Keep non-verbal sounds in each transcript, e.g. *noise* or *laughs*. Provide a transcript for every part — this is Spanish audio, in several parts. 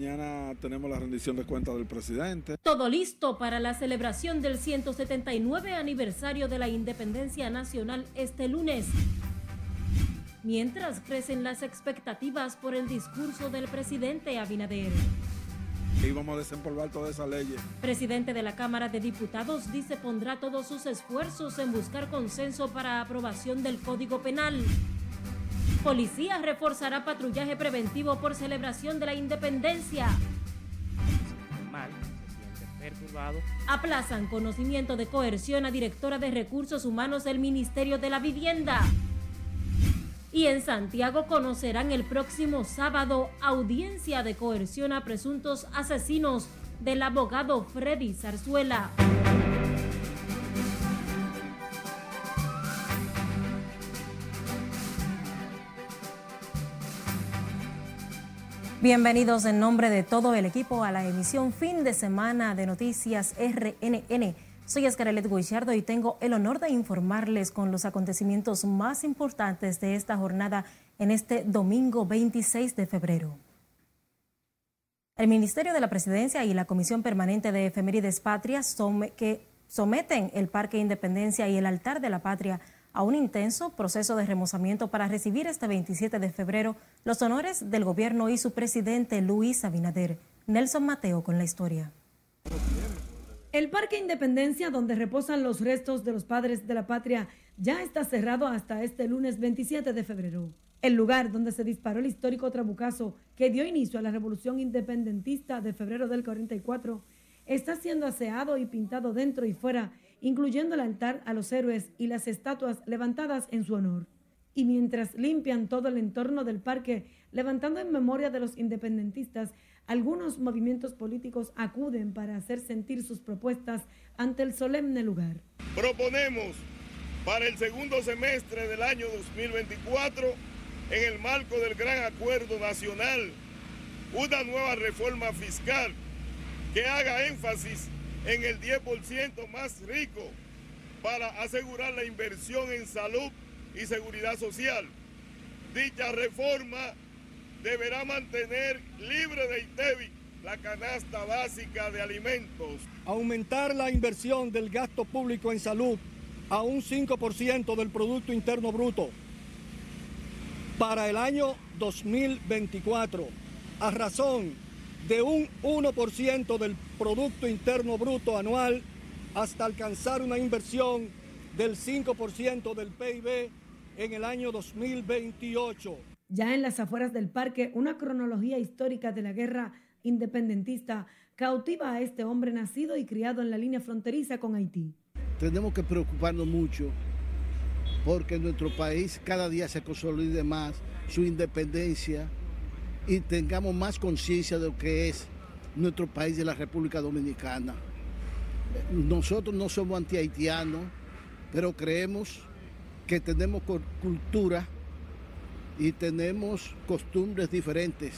mañana tenemos la rendición de cuentas del presidente. Todo listo para la celebración del 179 aniversario de la independencia nacional este lunes. Mientras crecen las expectativas por el discurso del presidente Abinader. Y vamos a desempolvar todas esas leyes. Presidente de la Cámara de Diputados dice pondrá todos sus esfuerzos en buscar consenso para aprobación del Código Penal. Policía reforzará patrullaje preventivo por celebración de la independencia. Aplazan conocimiento de coerción a directora de recursos humanos del Ministerio de la Vivienda. Y en Santiago conocerán el próximo sábado audiencia de coerción a presuntos asesinos del abogado Freddy Zarzuela. Bienvenidos en nombre de todo el equipo a la emisión fin de semana de Noticias RNN. Soy Escarelet Guichardo y tengo el honor de informarles con los acontecimientos más importantes de esta jornada en este domingo 26 de febrero. El Ministerio de la Presidencia y la Comisión Permanente de Efemérides Patrias someten el Parque Independencia y el Altar de la Patria un intenso proceso de remozamiento para recibir este 27 de febrero los honores del gobierno y su presidente Luis Abinader. Nelson Mateo con la historia. El Parque Independencia, donde reposan los restos de los padres de la patria, ya está cerrado hasta este lunes 27 de febrero. El lugar donde se disparó el histórico trabucazo que dio inicio a la revolución independentista de febrero del 44 está siendo aseado y pintado dentro y fuera incluyendo el altar a los héroes y las estatuas levantadas en su honor. Y mientras limpian todo el entorno del parque, levantando en memoria de los independentistas, algunos movimientos políticos acuden para hacer sentir sus propuestas ante el solemne lugar. Proponemos para el segundo semestre del año 2024, en el marco del Gran Acuerdo Nacional, una nueva reforma fiscal que haga énfasis en el 10% más rico para asegurar la inversión en salud y seguridad social. Dicha reforma deberá mantener libre de ITEVI la canasta básica de alimentos. Aumentar la inversión del gasto público en salud a un 5% del Producto Interno Bruto para el año 2024, a razón de un 1% del Producto Interno Bruto anual hasta alcanzar una inversión del 5% del PIB en el año 2028. Ya en las afueras del parque, una cronología histórica de la guerra independentista cautiva a este hombre nacido y criado en la línea fronteriza con Haití. Tenemos que preocuparnos mucho porque nuestro país cada día se consolide más su independencia, y tengamos más conciencia de lo que es nuestro país de la República Dominicana. Nosotros no somos anti-haitianos, pero creemos que tenemos cultura y tenemos costumbres diferentes,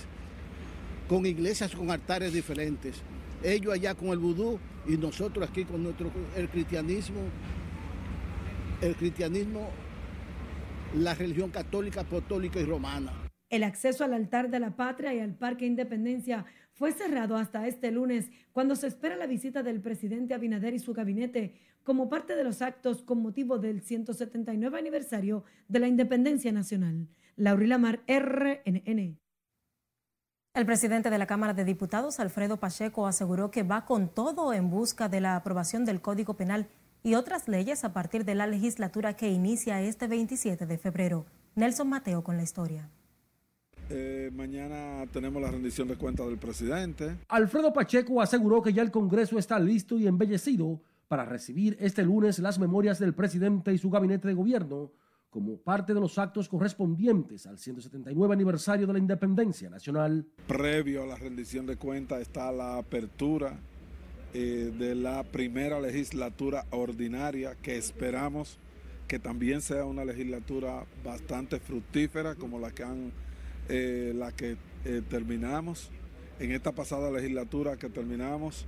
con iglesias con altares diferentes. Ellos allá con el vudú y nosotros aquí con nuestro el cristianismo, el cristianismo, la religión católica, apostólica y romana. El acceso al altar de la patria y al Parque Independencia fue cerrado hasta este lunes, cuando se espera la visita del presidente Abinader y su gabinete como parte de los actos con motivo del 179 aniversario de la Independencia Nacional. Laurila Mar, RNN. El presidente de la Cámara de Diputados, Alfredo Pacheco, aseguró que va con todo en busca de la aprobación del Código Penal y otras leyes a partir de la legislatura que inicia este 27 de febrero. Nelson Mateo con la historia. Eh, mañana tenemos la rendición de cuentas del presidente. Alfredo Pacheco aseguró que ya el Congreso está listo y embellecido para recibir este lunes las memorias del presidente y su gabinete de gobierno como parte de los actos correspondientes al 179 aniversario de la independencia nacional. Previo a la rendición de cuentas está la apertura eh, de la primera legislatura ordinaria que esperamos que también sea una legislatura bastante fructífera como la que han eh, la que eh, terminamos, en esta pasada legislatura que terminamos,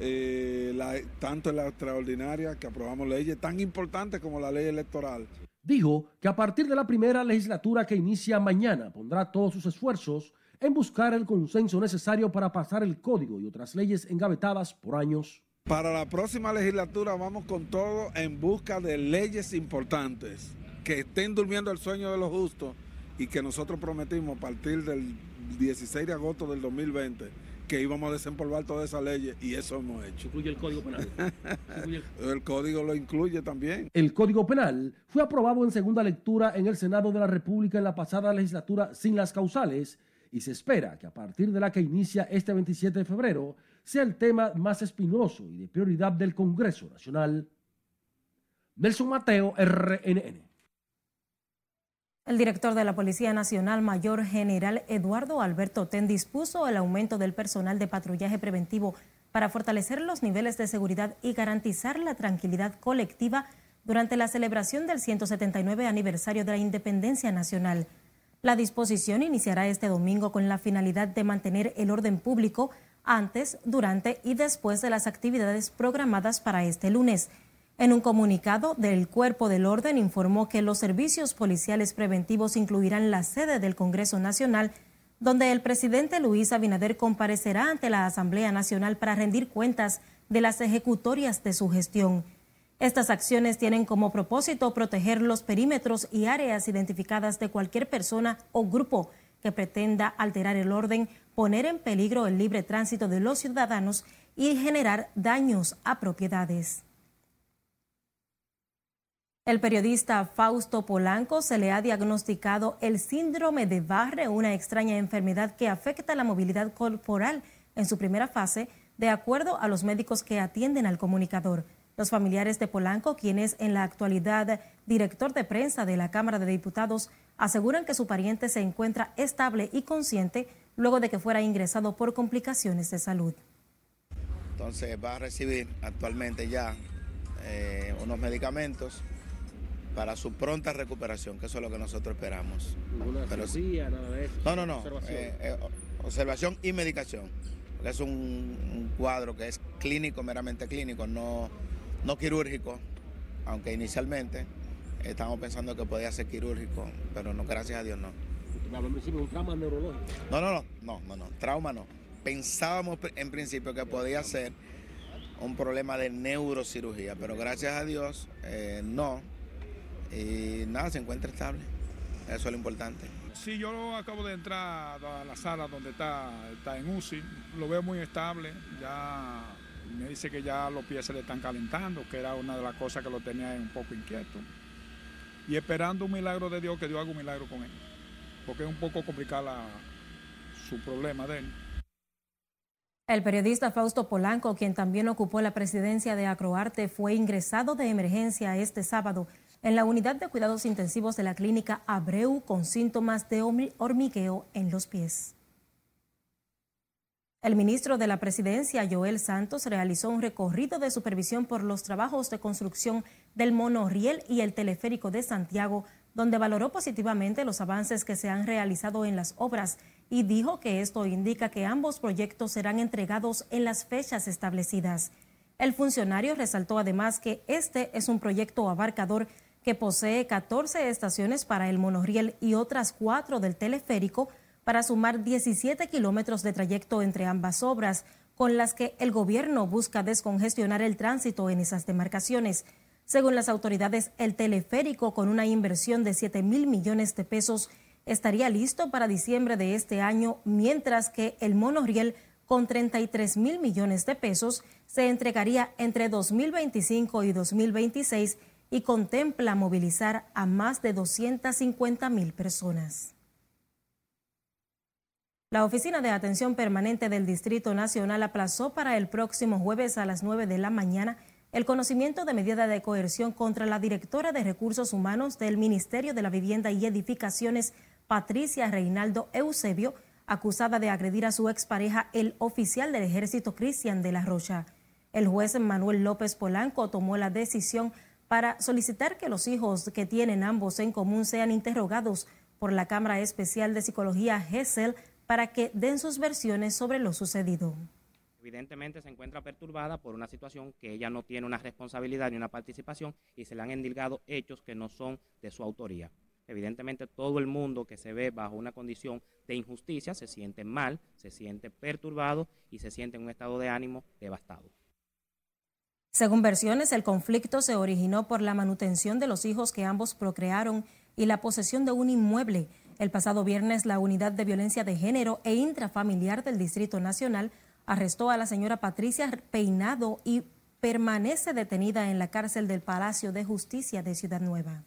eh, tanto en la extraordinaria que aprobamos leyes tan importantes como la ley electoral. Dijo que a partir de la primera legislatura que inicia mañana pondrá todos sus esfuerzos en buscar el consenso necesario para pasar el código y otras leyes engavetadas por años. Para la próxima legislatura vamos con todo en busca de leyes importantes que estén durmiendo el sueño de los justos y que nosotros prometimos a partir del 16 de agosto del 2020 que íbamos a desempolvar todas esas leyes y eso hemos hecho. ¿Incluye el Código Penal? *laughs* el Código lo incluye también. El Código Penal fue aprobado en segunda lectura en el Senado de la República en la pasada legislatura sin las causales y se espera que a partir de la que inicia este 27 de febrero sea el tema más espinoso y de prioridad del Congreso Nacional. Nelson Mateo, RNN. El director de la Policía Nacional, Mayor General Eduardo Alberto Ten, dispuso el aumento del personal de patrullaje preventivo para fortalecer los niveles de seguridad y garantizar la tranquilidad colectiva durante la celebración del 179 aniversario de la Independencia Nacional. La disposición iniciará este domingo con la finalidad de mantener el orden público antes, durante y después de las actividades programadas para este lunes. En un comunicado del Cuerpo del Orden informó que los servicios policiales preventivos incluirán la sede del Congreso Nacional, donde el presidente Luis Abinader comparecerá ante la Asamblea Nacional para rendir cuentas de las ejecutorias de su gestión. Estas acciones tienen como propósito proteger los perímetros y áreas identificadas de cualquier persona o grupo que pretenda alterar el orden, poner en peligro el libre tránsito de los ciudadanos y generar daños a propiedades. El periodista Fausto Polanco se le ha diagnosticado el síndrome de Barre, una extraña enfermedad que afecta la movilidad corporal en su primera fase, de acuerdo a los médicos que atienden al comunicador. Los familiares de Polanco, quien es en la actualidad director de prensa de la Cámara de Diputados, aseguran que su pariente se encuentra estable y consciente luego de que fuera ingresado por complicaciones de salud. Entonces va a recibir actualmente ya eh, unos medicamentos para su pronta recuperación, que eso es lo que nosotros esperamos. ¿Ninguna cirugía, nada de eso? No, no, no. Observación, eh, eh, observación y medicación. Porque es un, cuadro que es clínico, meramente clínico, no, no quirúrgico, aunque inicialmente estamos pensando que podía ser quirúrgico, pero no, gracias a Dios no. un trauma neurológico? No, no, no, no, no, no, trauma no. Pensábamos en principio que podía ser un problema de neurocirugía, pero gracias a Dios eh, no y nada, se encuentra estable. Eso es lo importante. Sí, yo acabo de entrar a la sala donde está, está en UCI, lo veo muy estable, ya me dice que ya los pies se le están calentando, que era una de las cosas que lo tenía un poco inquieto. Y esperando un milagro de Dios, que Dios haga un milagro con él, porque es un poco complicado su problema de él. El periodista Fausto Polanco, quien también ocupó la presidencia de Acroarte, fue ingresado de emergencia este sábado en la unidad de cuidados intensivos de la clínica Abreu con síntomas de hormigueo en los pies. El ministro de la Presidencia, Joel Santos, realizó un recorrido de supervisión por los trabajos de construcción del monorriel y el teleférico de Santiago, donde valoró positivamente los avances que se han realizado en las obras y dijo que esto indica que ambos proyectos serán entregados en las fechas establecidas. El funcionario resaltó además que este es un proyecto abarcador que posee 14 estaciones para el monorriel y otras cuatro del teleférico para sumar 17 kilómetros de trayecto entre ambas obras, con las que el gobierno busca descongestionar el tránsito en esas demarcaciones. Según las autoridades, el teleférico, con una inversión de 7 mil millones de pesos, estaría listo para diciembre de este año, mientras que el monorriel, con 33 mil millones de pesos, se entregaría entre 2025 y 2026 y contempla movilizar a más de 250 mil personas. La Oficina de Atención Permanente del Distrito Nacional aplazó para el próximo jueves a las 9 de la mañana el conocimiento de medida de coerción contra la directora de Recursos Humanos del Ministerio de la Vivienda y Edificaciones, Patricia Reinaldo Eusebio, acusada de agredir a su expareja, el oficial del Ejército Cristian de la Rocha. El juez Manuel López Polanco tomó la decisión para solicitar que los hijos que tienen ambos en común sean interrogados por la Cámara Especial de Psicología GESEL para que den sus versiones sobre lo sucedido. Evidentemente se encuentra perturbada por una situación que ella no tiene una responsabilidad ni una participación y se le han endilgado hechos que no son de su autoría. evidentemente todo el mundo que se ve bajo una condición de injusticia se siente mal, se siente perturbado y se siente en un estado de ánimo devastado. Según versiones, el conflicto se originó por la manutención de los hijos que ambos procrearon y la posesión de un inmueble. El pasado viernes, la Unidad de Violencia de Género e Intrafamiliar del Distrito Nacional arrestó a la señora Patricia Peinado y permanece detenida en la cárcel del Palacio de Justicia de Ciudad Nueva.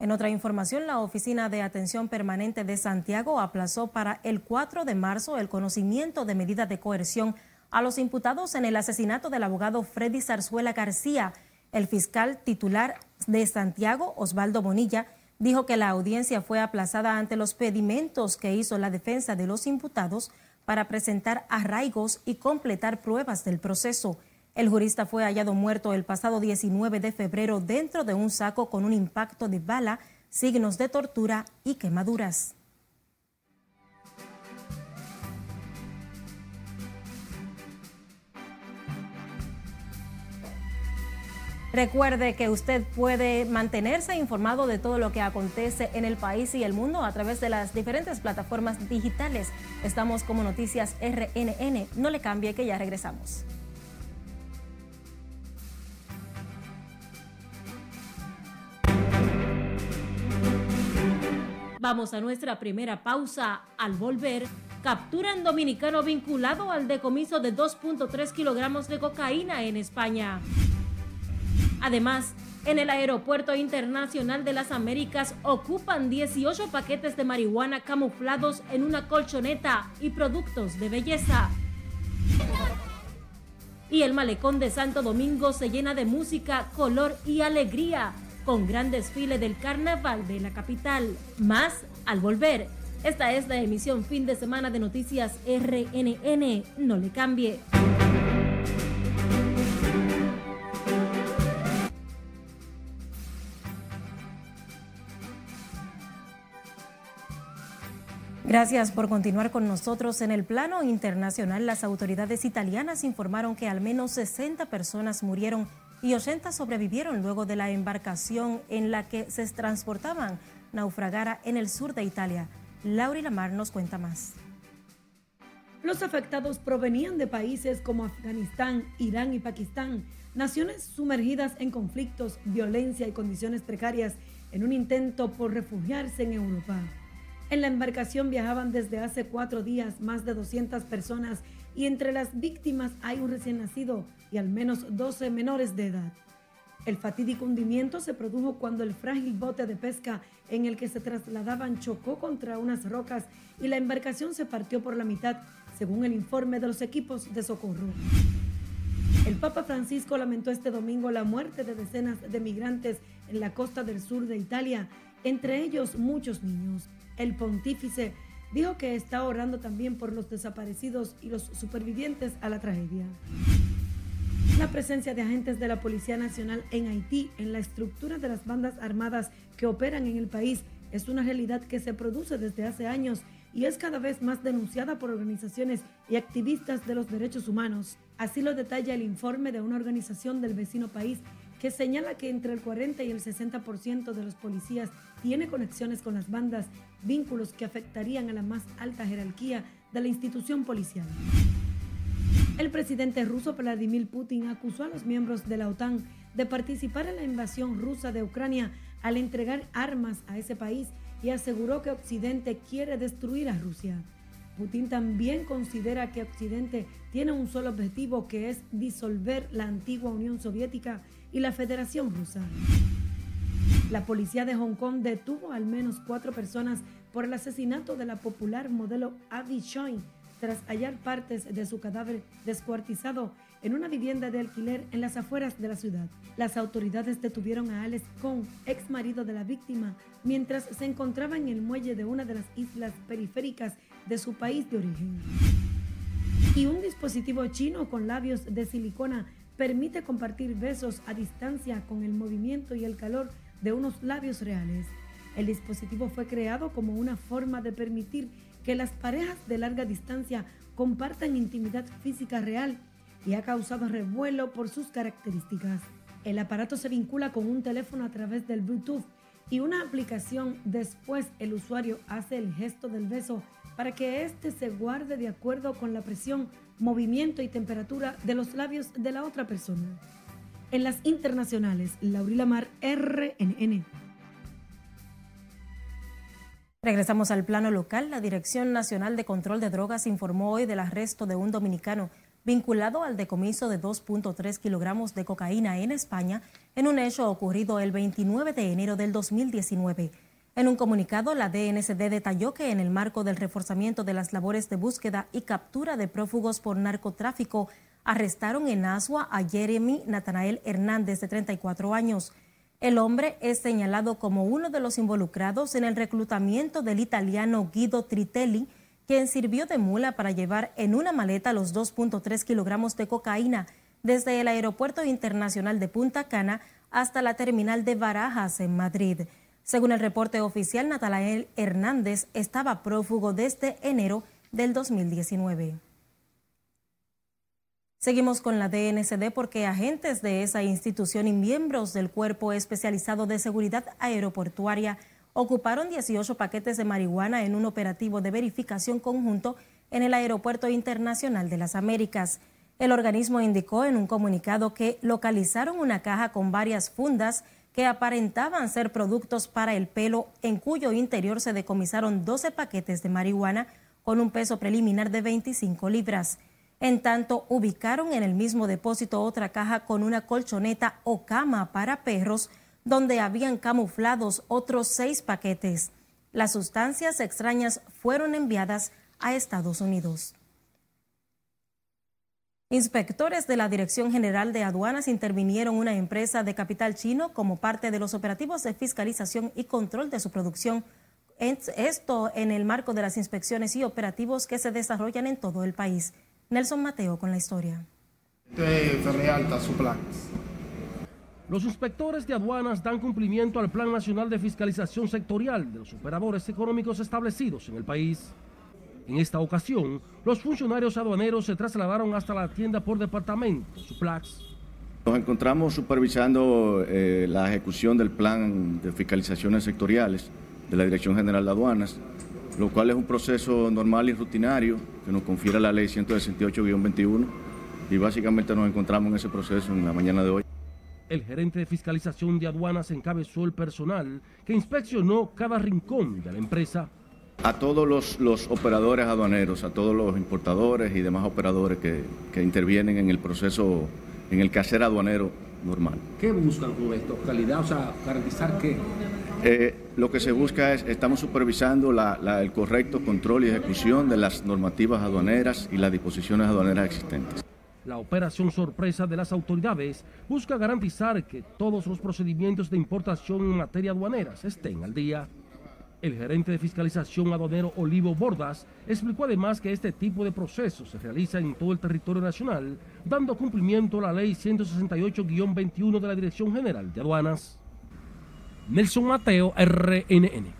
En otra información, la Oficina de Atención Permanente de Santiago aplazó para el 4 de marzo el conocimiento de medidas de coerción a los imputados en el asesinato del abogado Freddy Zarzuela García. El fiscal titular de Santiago, Osvaldo Bonilla, dijo que la audiencia fue aplazada ante los pedimentos que hizo la defensa de los imputados para presentar arraigos y completar pruebas del proceso. El jurista fue hallado muerto el pasado 19 de febrero dentro de un saco con un impacto de bala, signos de tortura y quemaduras. Recuerde que usted puede mantenerse informado de todo lo que acontece en el país y el mundo a través de las diferentes plataformas digitales. Estamos como Noticias RNN. No le cambie que ya regresamos. Vamos a nuestra primera pausa. Al volver, capturan dominicano vinculado al decomiso de 2.3 kilogramos de cocaína en España. Además, en el Aeropuerto Internacional de las Américas ocupan 18 paquetes de marihuana camuflados en una colchoneta y productos de belleza. Y el malecón de Santo Domingo se llena de música, color y alegría, con gran desfile del carnaval de la capital. Más al volver. Esta es la emisión fin de semana de Noticias RNN. No le cambie. Gracias por continuar con nosotros. En el plano internacional, las autoridades italianas informaron que al menos 60 personas murieron y 80 sobrevivieron luego de la embarcación en la que se transportaban naufragara en el sur de Italia. Laura Lamar nos cuenta más. Los afectados provenían de países como Afganistán, Irán y Pakistán, naciones sumergidas en conflictos, violencia y condiciones precarias en un intento por refugiarse en Europa. En la embarcación viajaban desde hace cuatro días más de 200 personas y entre las víctimas hay un recién nacido y al menos 12 menores de edad. El fatídico hundimiento se produjo cuando el frágil bote de pesca en el que se trasladaban chocó contra unas rocas y la embarcación se partió por la mitad, según el informe de los equipos de socorro. El Papa Francisco lamentó este domingo la muerte de decenas de migrantes en la costa del sur de Italia, entre ellos muchos niños. El pontífice dijo que está orando también por los desaparecidos y los supervivientes a la tragedia. La presencia de agentes de la Policía Nacional en Haití en la estructura de las bandas armadas que operan en el país es una realidad que se produce desde hace años y es cada vez más denunciada por organizaciones y activistas de los derechos humanos. Así lo detalla el informe de una organización del vecino país que señala que entre el 40 y el 60% de los policías tiene conexiones con las bandas, vínculos que afectarían a la más alta jerarquía de la institución policial. El presidente ruso Vladimir Putin acusó a los miembros de la OTAN de participar en la invasión rusa de Ucrania al entregar armas a ese país y aseguró que Occidente quiere destruir a Rusia. Putin también considera que Occidente tiene un solo objetivo que es disolver la antigua Unión Soviética y la Federación Rusa. La policía de Hong Kong detuvo al menos cuatro personas por el asesinato de la popular modelo Abby Choi tras hallar partes de su cadáver descuartizado en una vivienda de alquiler en las afueras de la ciudad. Las autoridades detuvieron a Alex Kong, ex marido de la víctima, mientras se encontraba en el muelle de una de las islas periféricas de su país de origen. Y un dispositivo chino con labios de silicona permite compartir besos a distancia con el movimiento y el calor de unos labios reales. El dispositivo fue creado como una forma de permitir que las parejas de larga distancia compartan intimidad física real y ha causado revuelo por sus características. El aparato se vincula con un teléfono a través del Bluetooth y una aplicación. Después el usuario hace el gesto del beso para que éste se guarde de acuerdo con la presión, movimiento y temperatura de los labios de la otra persona. En las internacionales, Laurila Mar, RNN. Regresamos al plano local. La Dirección Nacional de Control de Drogas informó hoy del arresto de un dominicano vinculado al decomiso de 2.3 kilogramos de cocaína en España en un hecho ocurrido el 29 de enero del 2019. En un comunicado, la DNCD detalló que en el marco del reforzamiento de las labores de búsqueda y captura de prófugos por narcotráfico, arrestaron en Asua a Jeremy Natanael Hernández, de 34 años. El hombre es señalado como uno de los involucrados en el reclutamiento del italiano Guido Tritelli, quien sirvió de mula para llevar en una maleta los 2.3 kilogramos de cocaína desde el Aeropuerto Internacional de Punta Cana hasta la terminal de Barajas en Madrid. Según el reporte oficial, Natalael Hernández estaba prófugo desde enero del 2019. Seguimos con la DNCD porque agentes de esa institución y miembros del Cuerpo Especializado de Seguridad Aeroportuaria ocuparon 18 paquetes de marihuana en un operativo de verificación conjunto en el Aeropuerto Internacional de las Américas. El organismo indicó en un comunicado que localizaron una caja con varias fundas que aparentaban ser productos para el pelo, en cuyo interior se decomisaron 12 paquetes de marihuana con un peso preliminar de 25 libras. En tanto, ubicaron en el mismo depósito otra caja con una colchoneta o cama para perros, donde habían camuflados otros seis paquetes. Las sustancias extrañas fueron enviadas a Estados Unidos. Inspectores de la Dirección General de Aduanas intervinieron una empresa de capital chino como parte de los operativos de fiscalización y control de su producción. Esto en el marco de las inspecciones y operativos que se desarrollan en todo el país. Nelson Mateo con la historia. Los inspectores de aduanas dan cumplimiento al Plan Nacional de Fiscalización Sectorial de los operadores económicos establecidos en el país. En esta ocasión, los funcionarios aduaneros se trasladaron hasta la tienda por departamento, Suplax. Nos encontramos supervisando eh, la ejecución del plan de fiscalizaciones sectoriales de la Dirección General de Aduanas, lo cual es un proceso normal y rutinario que nos confiere la ley 168-21 y básicamente nos encontramos en ese proceso en la mañana de hoy. El gerente de fiscalización de aduanas encabezó el personal que inspeccionó cada rincón de la empresa a todos los, operadores aduaneros, a todos los importadores y demás operadores que, intervienen en el proceso, en el quehacer aduanero normal. ¿Qué buscan con esto? ¿Calidad? O sea, garantizar qué? Eh, lo que se busca es, estamos supervisando el correcto control y ejecución de las normativas aduaneras y las disposiciones aduaneras existentes. La operación sorpresa de las autoridades busca garantizar que todos los procedimientos de importación en materia aduaneras estén al día. El gerente de fiscalización aduanero Olivo Bordas explicó además que este tipo de procesos se realiza en todo el territorio nacional, dando cumplimiento a la ley 168-21 de la Dirección General de Aduanas. Nelson Mateo, RNN.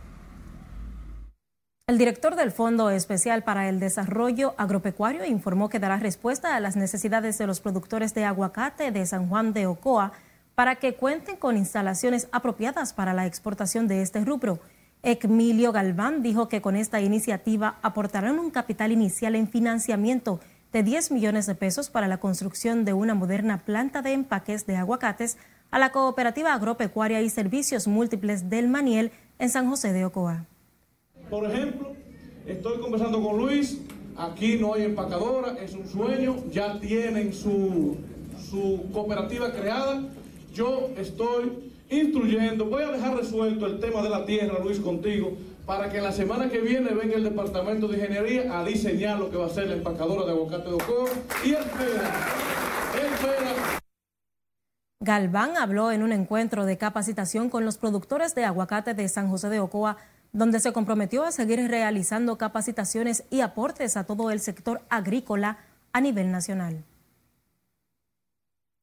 El director del Fondo Especial para el Desarrollo Agropecuario informó que dará respuesta a las necesidades de los productores de aguacate de San Juan de Ocoa para que cuenten con instalaciones apropiadas para la exportación de este rubro. Emilio Galván dijo que con esta iniciativa aportarán un capital inicial en financiamiento de 10 millones de pesos para la construcción de una moderna planta de empaques de aguacates a la Cooperativa Agropecuaria y Servicios Múltiples del Maniel en San José de Ocoa. Por ejemplo, estoy conversando con Luis, aquí no hay empacadora, es un sueño, ya tienen su, su cooperativa creada, yo estoy instruyendo. Voy a dejar resuelto el tema de la tierra, Luis, contigo, para que la semana que viene venga el Departamento de Ingeniería a diseñar lo que va a ser la empacadora de aguacate de Ocoa. Y espera, espera. Galván habló en un encuentro de capacitación con los productores de aguacate de San José de Ocoa, donde se comprometió a seguir realizando capacitaciones y aportes a todo el sector agrícola a nivel nacional.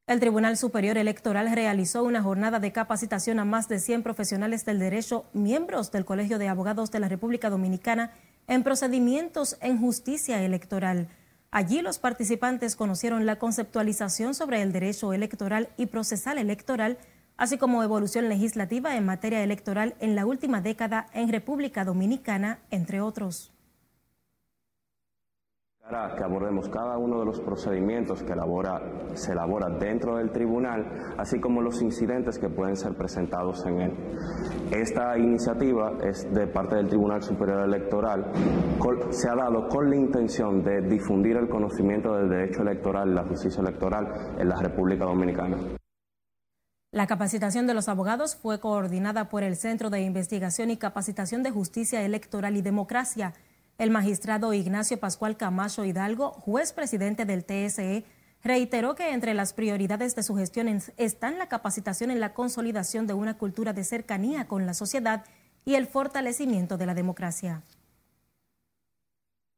El Tribunal Superior Electoral realizó una jornada de capacitación a más de 100 profesionales del derecho, miembros del Colegio de Abogados de la República Dominicana, en procedimientos en justicia electoral. Allí los participantes conocieron la conceptualización sobre el derecho electoral y procesal electoral, así como evolución legislativa en materia electoral en la última década en República Dominicana, entre otros que abordemos cada uno de los procedimientos que elabora, se elabora dentro del tribunal, así como los incidentes que pueden ser presentados en él. Esta iniciativa es de parte del Tribunal Superior Electoral, se ha dado con la intención de difundir el conocimiento del derecho electoral y la justicia electoral en la República Dominicana. La capacitación de los abogados fue coordinada por el Centro de Investigación y Capacitación de Justicia Electoral y Democracia el magistrado Ignacio Pascual Camacho Hidalgo, juez presidente del TSE, reiteró que entre las prioridades de su gestión están la capacitación en la consolidación de una cultura de cercanía con la sociedad y el fortalecimiento de la democracia.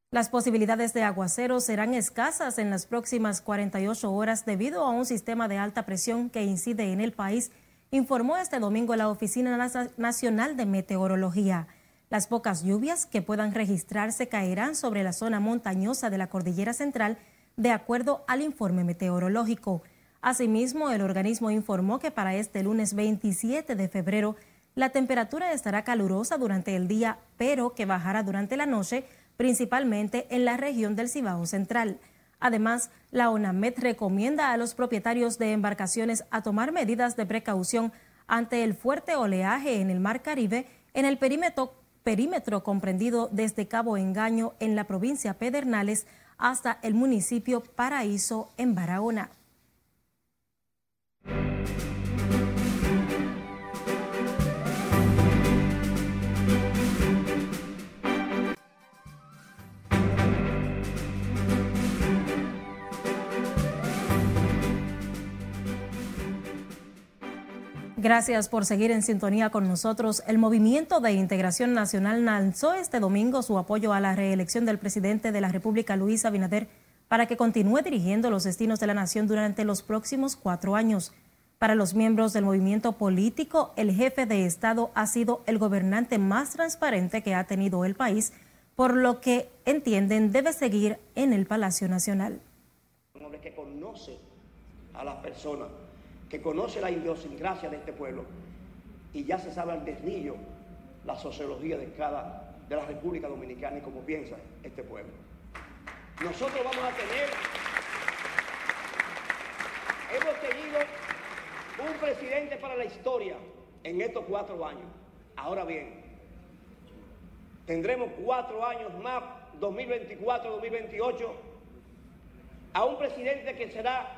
Las posibilidades de aguacero serán escasas en las próximas 48 horas debido a un sistema de alta presión que incide en el país, informó este domingo la Oficina Nacional de Meteorología. Las pocas lluvias que puedan registrarse caerán sobre la zona montañosa de la Cordillera Central, de acuerdo al informe meteorológico. Asimismo, el organismo informó que para este lunes 27 de febrero la temperatura estará calurosa durante el día, pero que bajará durante la noche, principalmente en la región del Cibao Central. Además, la ONAMED recomienda a los propietarios de embarcaciones a tomar medidas de precaución ante el fuerte oleaje en el Mar Caribe en el perímetro perímetro comprendido desde Cabo Engaño en la provincia Pedernales hasta el municipio Paraíso en Barahona. Gracias por seguir en sintonía con nosotros. El Movimiento de Integración Nacional lanzó este domingo su apoyo a la reelección del presidente de la República, Luis Abinader, para que continúe dirigiendo los destinos de la nación durante los próximos cuatro años. Para los miembros del movimiento político, el jefe de Estado ha sido el gobernante más transparente que ha tenido el país, por lo que entienden debe seguir en el Palacio Nacional. Un hombre que conoce a las personas que conoce la idiosincrasia de este pueblo y ya se sabe al desnillo la sociología de cada de la República Dominicana y cómo piensa este pueblo. Nosotros vamos a tener, hemos tenido un presidente para la historia en estos cuatro años. Ahora bien, tendremos cuatro años más, 2024-2028, a un presidente que será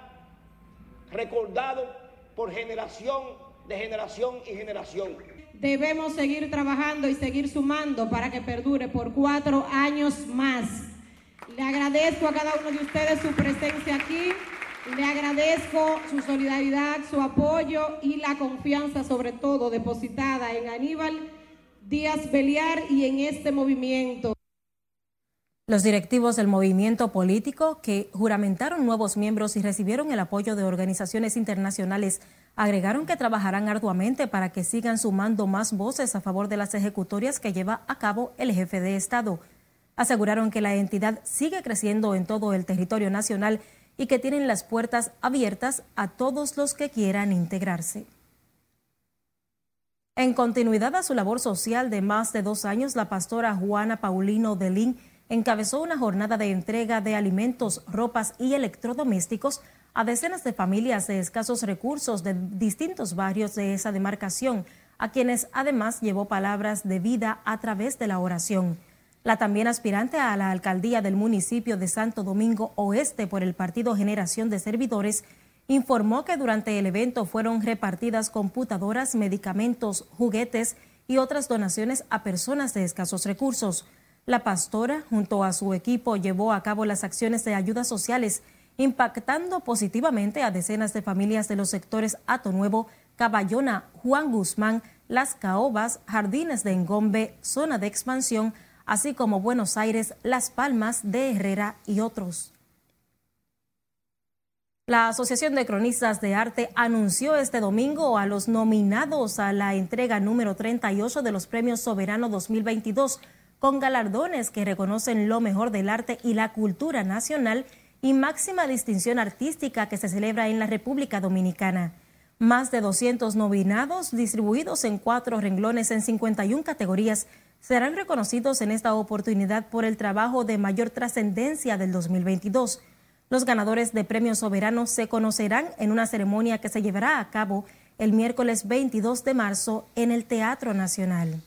recordado por generación de generación y generación. Debemos seguir trabajando y seguir sumando para que perdure por cuatro años más. Le agradezco a cada uno de ustedes su presencia aquí. Le agradezco su solidaridad, su apoyo y la confianza sobre todo depositada en Aníbal Díaz Beliar y en este movimiento. Los directivos del movimiento político, que juramentaron nuevos miembros y recibieron el apoyo de organizaciones internacionales, agregaron que trabajarán arduamente para que sigan sumando más voces a favor de las ejecutorias que lleva a cabo el jefe de Estado. Aseguraron que la entidad sigue creciendo en todo el territorio nacional y que tienen las puertas abiertas a todos los que quieran integrarse. En continuidad a su labor social de más de dos años, la pastora Juana Paulino Delín encabezó una jornada de entrega de alimentos, ropas y electrodomésticos a decenas de familias de escasos recursos de distintos barrios de esa demarcación, a quienes además llevó palabras de vida a través de la oración. La también aspirante a la alcaldía del municipio de Santo Domingo Oeste por el Partido Generación de Servidores informó que durante el evento fueron repartidas computadoras, medicamentos, juguetes y otras donaciones a personas de escasos recursos. La pastora, junto a su equipo, llevó a cabo las acciones de ayudas sociales, impactando positivamente a decenas de familias de los sectores Ato Nuevo, Caballona, Juan Guzmán, Las Caobas, Jardines de Engombe, Zona de Expansión, así como Buenos Aires, Las Palmas de Herrera y otros. La Asociación de Cronistas de Arte anunció este domingo a los nominados a la entrega número 38 de los Premios Soberano 2022 con galardones que reconocen lo mejor del arte y la cultura nacional y máxima distinción artística que se celebra en la República Dominicana. Más de 200 nominados distribuidos en cuatro renglones en 51 categorías serán reconocidos en esta oportunidad por el trabajo de mayor trascendencia del 2022. Los ganadores de premios soberanos se conocerán en una ceremonia que se llevará a cabo el miércoles 22 de marzo en el Teatro Nacional.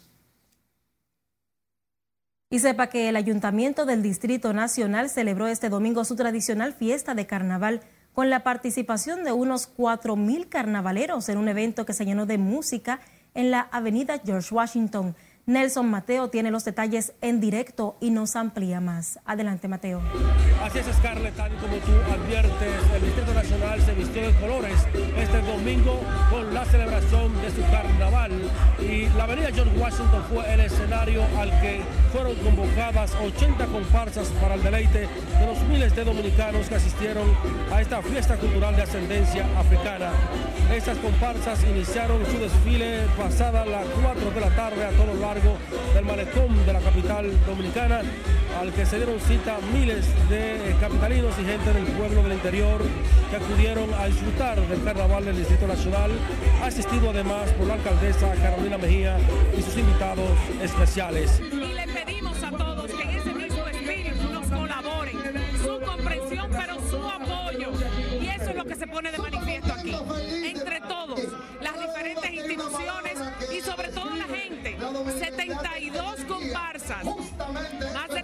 Y sepa que el Ayuntamiento del Distrito Nacional celebró este domingo su tradicional fiesta de carnaval con la participación de unos 4.000 carnavaleros en un evento que se llenó de música en la avenida George Washington. Nelson Mateo tiene los detalles en directo y nos amplía más. Adelante, Mateo. Así es, Scarlett, tal y como tú adviertes, el Distrito Nacional se vistió de colores este domingo con la celebración de su carnaval. Y la avenida George Washington fue el escenario al que fueron convocadas 80 comparsas para el deleite de los miles de dominicanos que asistieron a esta fiesta cultural de ascendencia africana. Estas comparsas iniciaron su desfile pasada las 4 de la tarde a todos lados del malecón de la capital dominicana, al que se dieron cita miles de capitalinos y gente del pueblo del interior que acudieron a disfrutar del carnaval del Distrito Nacional, asistido además por la alcaldesa Carolina Mejía y sus invitados especiales. Y le pedimos a todos que en ese mismo espíritu nos colaboren, su comprensión, pero su apoyo. Y eso es lo que se pone de manifiesto más de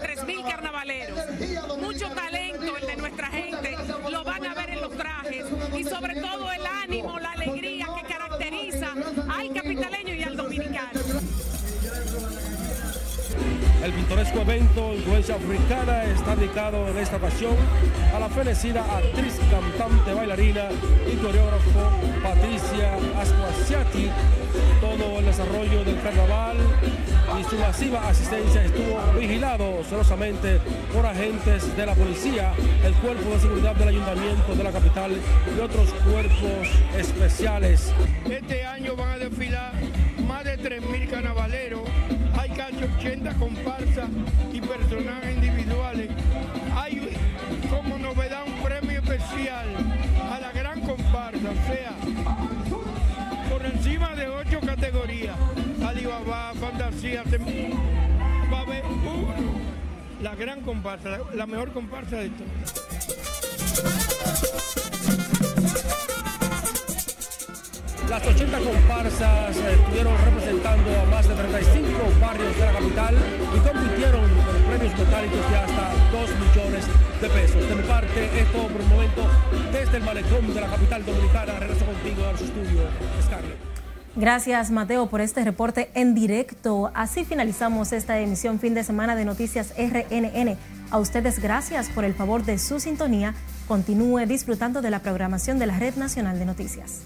Pintoresco evento Influencia Africana está dedicado en esta ocasión a la fenecida actriz, cantante, bailarina y coreógrafo Patricia Asquasiati. Todo el desarrollo del carnaval y su masiva asistencia estuvo vigilado celosamente por agentes de la policía, el cuerpo de seguridad del ayuntamiento de la capital y otros cuerpos especiales. Este año van a desfilar más de 3.000 carnavaleros, casi 80 comparsas y personajes individuales. Hay como novedad un premio especial a la gran comparsa, o sea, por encima de ocho categorías, Alibaba, Fantasía, va la gran comparsa, la, la mejor comparsa de todas. Las 80 comparsas eh, estuvieron representando a más de 35 barrios de la capital y compitieron por premios metálicos de hasta 2 millones de pesos. De mi parte, es todo por el momento. Desde el malecón de la capital dominicana, regreso contigo a su estudio, Scarlett. Gracias, Mateo, por este reporte en directo. Así finalizamos esta emisión fin de semana de Noticias RNN. A ustedes gracias por el favor de su sintonía. Continúe disfrutando de la programación de la Red Nacional de Noticias.